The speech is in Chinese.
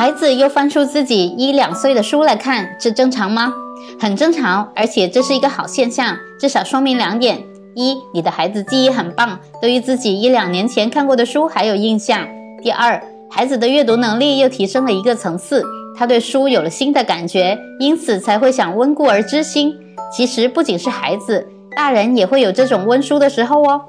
孩子又翻出自己一两岁的书来看这正常吗？很正常而且这是一个好现象至少说明两点。一你的孩子记忆很棒对于自己一两年前看过的书还有印象。第二孩子的阅读能力又提升了一个层次他对书有了新的感觉因此才会想温故而知新。其实不仅是孩子大人也会有这种温书的时候哦。